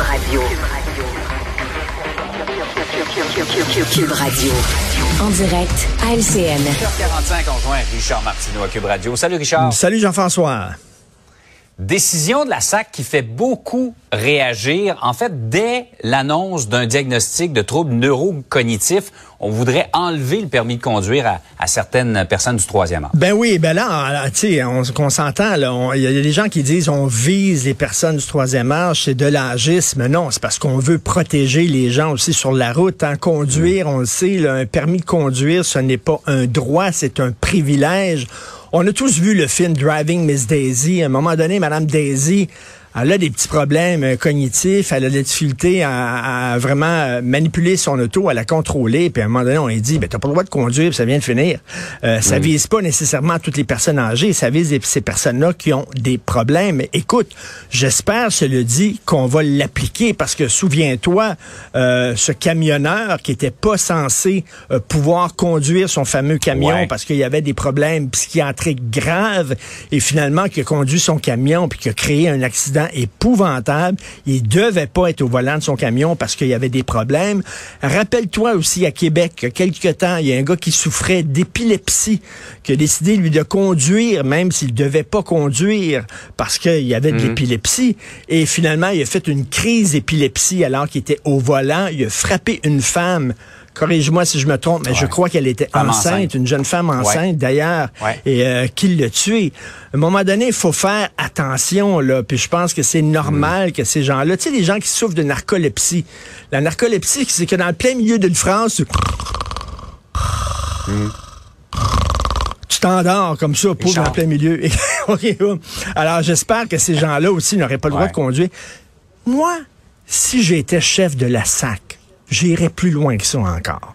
Radio. Cube Radio. En direct à LCN. 45 on joint Richard Martineau à Cube Radio. Salut Richard. Salut Jean-François. Décision de la SAC qui fait beaucoup réagir. En fait, dès l'annonce d'un diagnostic de troubles neurocognitifs, on voudrait enlever le permis de conduire à, à certaines personnes du troisième âge. Ben oui, ben là, tu sais, on, s'entend, il y a des gens qui disent on vise les personnes du troisième âge, c'est de l'âgisme. Non, c'est parce qu'on veut protéger les gens aussi sur la route. En conduire, on le sait, là, un permis de conduire, ce n'est pas un droit, c'est un privilège. On a tous vu le film Driving Miss Daisy. À un moment donné, Madame Daisy, elle a des petits problèmes euh, cognitifs, elle a des difficultés à, vraiment euh, manipuler son auto, à la contrôler, puis à un moment donné, on lui dit, ben, t'as pas le droit de conduire, puis ça vient de finir. Euh, ça vise pas nécessairement toutes les personnes âgées, ça vise ces personnes-là qui ont des problèmes. Écoute, j'espère, le dit, qu'on va l'appliquer, parce que souviens-toi, ce camionneur qui était pas censé pouvoir conduire son fameux camion parce qu'il y avait des problèmes psychiatriques graves, et finalement qui a conduit son camion, puis qui a créé un accident épouvantable. Il devait pas être au volant de son camion parce qu'il y avait des problèmes. Rappelle-toi aussi à Québec, il y a quelques temps, il y a un gars qui souffrait d'épilepsie, qui a décidé, lui, de conduire, même s'il devait pas conduire parce qu'il y avait de mhm. l'épilepsie. Et finalement, il a fait une crise d'épilepsie alors qu'il était au volant. Il a frappé une femme corrige-moi si je me trompe, mais je crois qu'elle était enceinte, une jeune femme enceinte d'ailleurs, et euh, qu'il l'a tuée. À un moment donné, il faut faire attention, là, puis je pense que c'est normal mm. que ces gens-là, tu sais, les gens qui souffrent de narcolepsie, la narcolepsie, c'est que dans le plein milieu d'une phrase, mm. tu t'endors comme ça, pour dans le plein milieu. Alors, j'espère que ces gens-là aussi n'auraient pas le droit de conduire. Moi, si j'étais chef de la SAC, j'irai plus loin que ça encore.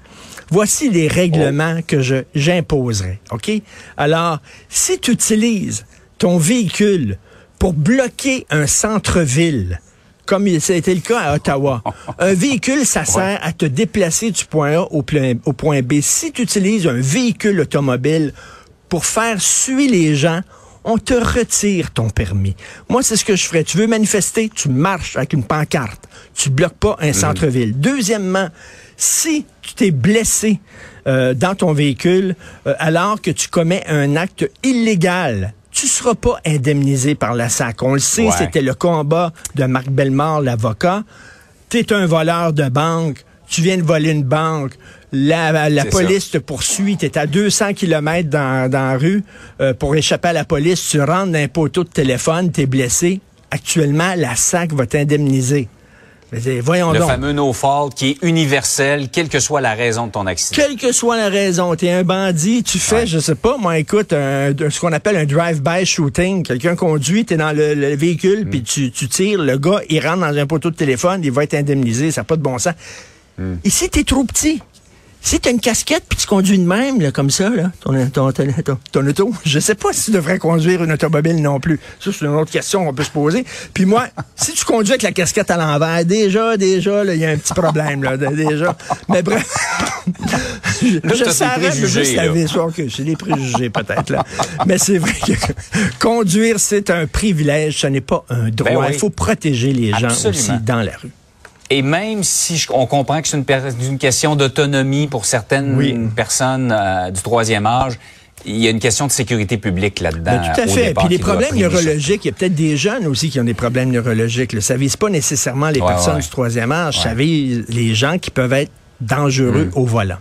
Voici les règlements que je j'imposerai, OK? Alors, si tu utilises ton véhicule pour bloquer un centre-ville, comme ça a été le cas à Ottawa. Un véhicule, ça sert à te déplacer du point A au, au point B. Si tu utilises un véhicule automobile pour faire suer les gens, on te retire ton permis. Moi, c'est ce que je ferais. Tu veux manifester, tu marches avec une pancarte. Tu bloques pas un mhm. centre-ville. Deuxièmement, si tu t'es blessé euh, dans ton véhicule euh, alors que tu commets un acte illégal, tu seras pas indemnisé par la SAC. On le sait, c'était le combat de Marc Bellemare, l'avocat. Tu es un voleur de banque, tu viens de voler une banque, la, la police te poursuit, tu es à 200 km dans, dans la rue euh, pour échapper à la police, tu rentres dans un poteau de téléphone, tu es blessé. Actuellement, la SAC va t'indemniser. Voyons le fameux no fault qui est universel, quelle que soit la raison de ton accident. Quelle que soit la raison, tu es un bandit, tu fais, je sais pas, moi, écoute, ce qu'on appelle un drive-by shooting. Quelqu'un conduit, tu es dans le, véhicule, mm. puis tu, tu tires, le gars, il rentre dans un poteau de téléphone, il va être indemnisé, ça n'a pas de bon sens. Mm. Ici, tu es trop petit? Si tu as une casquette puis tu conduis de même, là, comme ça, là, ton, ton, ton, ton, auto, je sais pas si tu devrais conduire une automobile non plus. Ça, c'est une autre question qu'on peut se poser. Puis moi, si tu conduis avec la casquette à l'envers, déjà, déjà, il y a un petit problème, là, déjà. Mais bref, je, je savais juste la vie. que j'ai des préjugés, peut-être, là. Mais c'est vrai que conduire, c'est un privilège, ce n'est pas un droit. Ben Il faut protéger les gens aussi dans la rue. Et même si on comprend que c'est une, question d'autonomie pour certaines personnes euh, du troisième âge, il y a une question de sécurité publique là-dedans. tout à fait. Puis les problèmes neurologiques, il y a peut-être des jeunes aussi qui ont des problèmes neurologiques. Ça vise pas nécessairement les personnes du troisième âge, ça vise les gens qui peuvent être dangereux mm. au volant.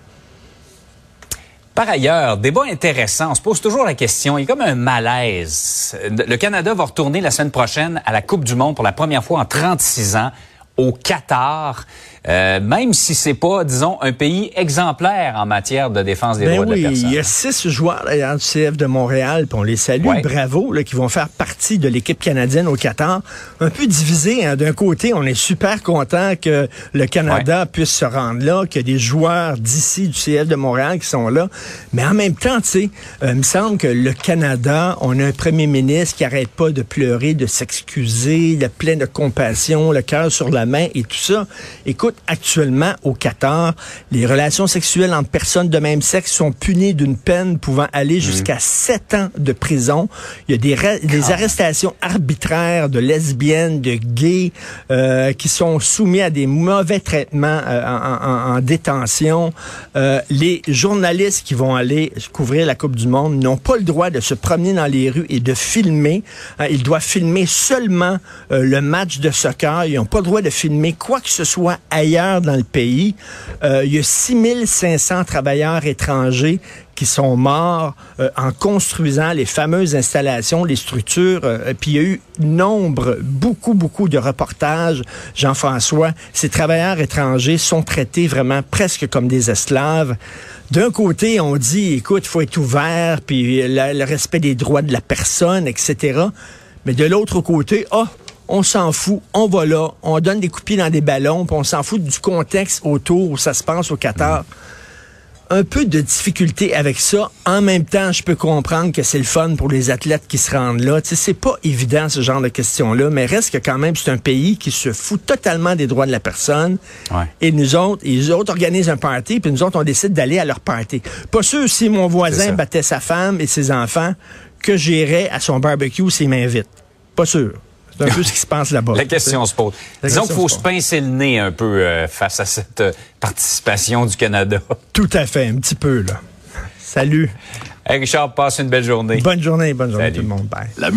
Par ailleurs, débat intéressant, on se pose toujours la question, il y a comme un malaise. Le Canada va retourner la semaine prochaine à la Coupe du Monde pour la première fois en 36 ans au Qatar. Euh, même si c'est pas, disons, un pays exemplaire en matière de défense des ben droits de la personne. Il y a six joueurs d'ailleurs du CF de Montréal, puis on les salue, bravo, là, qui vont faire partie de l'équipe canadienne au Qatar. Un peu divisé, hein. d'un côté, on est super content que le Canada puisse se rendre là, qu'il y a des joueurs d'ici du CF de Montréal qui sont là, mais en même temps, tu sais, euh, il me semble que le Canada, on a un premier ministre qui arrête pas de pleurer, de s'excuser, il a plein de compassion, le cœur sur la la main et tout ça. Écoute, actuellement, au Qatar, les relations sexuelles entre personnes de même sexe sont punies d'une peine pouvant aller jusqu'à sept ans de prison. Il y a des, des arrestations arbitraires de lesbiennes, de gays, euh, qui sont soumis à des mauvais traitements euh, en, en- en détention. Euh, les journalistes qui vont aller couvrir la Coupe du Monde n'ont pas le droit de se promener dans les rues et de filmer. Hein, ils doivent filmer seulement euh, le match de soccer. Ils n'ont pas le droit de filmer quoi que ce soit ailleurs dans le pays. Euh, il y a 6500 travailleurs étrangers qui sont morts euh, en construisant les fameuses installations, les structures. euh, puis il y a eu nombre, beaucoup, beaucoup de reportages, Jean-François. Ces travailleurs étrangers sont traités vraiment presque comme des esclaves. D'un côté, on dit, écoute, il faut être ouvert, puis le, respect des droits de la personne, etc. Mais de l'autre côté, ah, on s'en fout, on va là, on donne des coupiers dans des ballons, puis on s'en fout du contexte autour où ça se passe au Qatar un peu de difficulté avec ça. En même temps, je peux comprendre que c'est le fun pour les athlètes qui se rendent là. Tu sais, c'est pas évident ce genre de questions-là, mais reste que quand même c'est un pays qui se fout totalement des droits de la personne. Ouais. Et nous autres, et les autres organisent un party, puis nous autres on décide d'aller à leur party. Pas sûr si mon voisin battait sa femme et ses enfants que j'irais à son barbecue s'il m'invite. Pas sûr. C'est un peu ce qui se passe là-bas. La question se pose. Disons qu'il faut se, pincer le nez un peu euh, face à cette euh, participation du Canada. Tout à fait, un petit peu, là. Salut. Hey Richard, passe une belle journée. Bonne journée, bonne journée tout le monde. Bye. La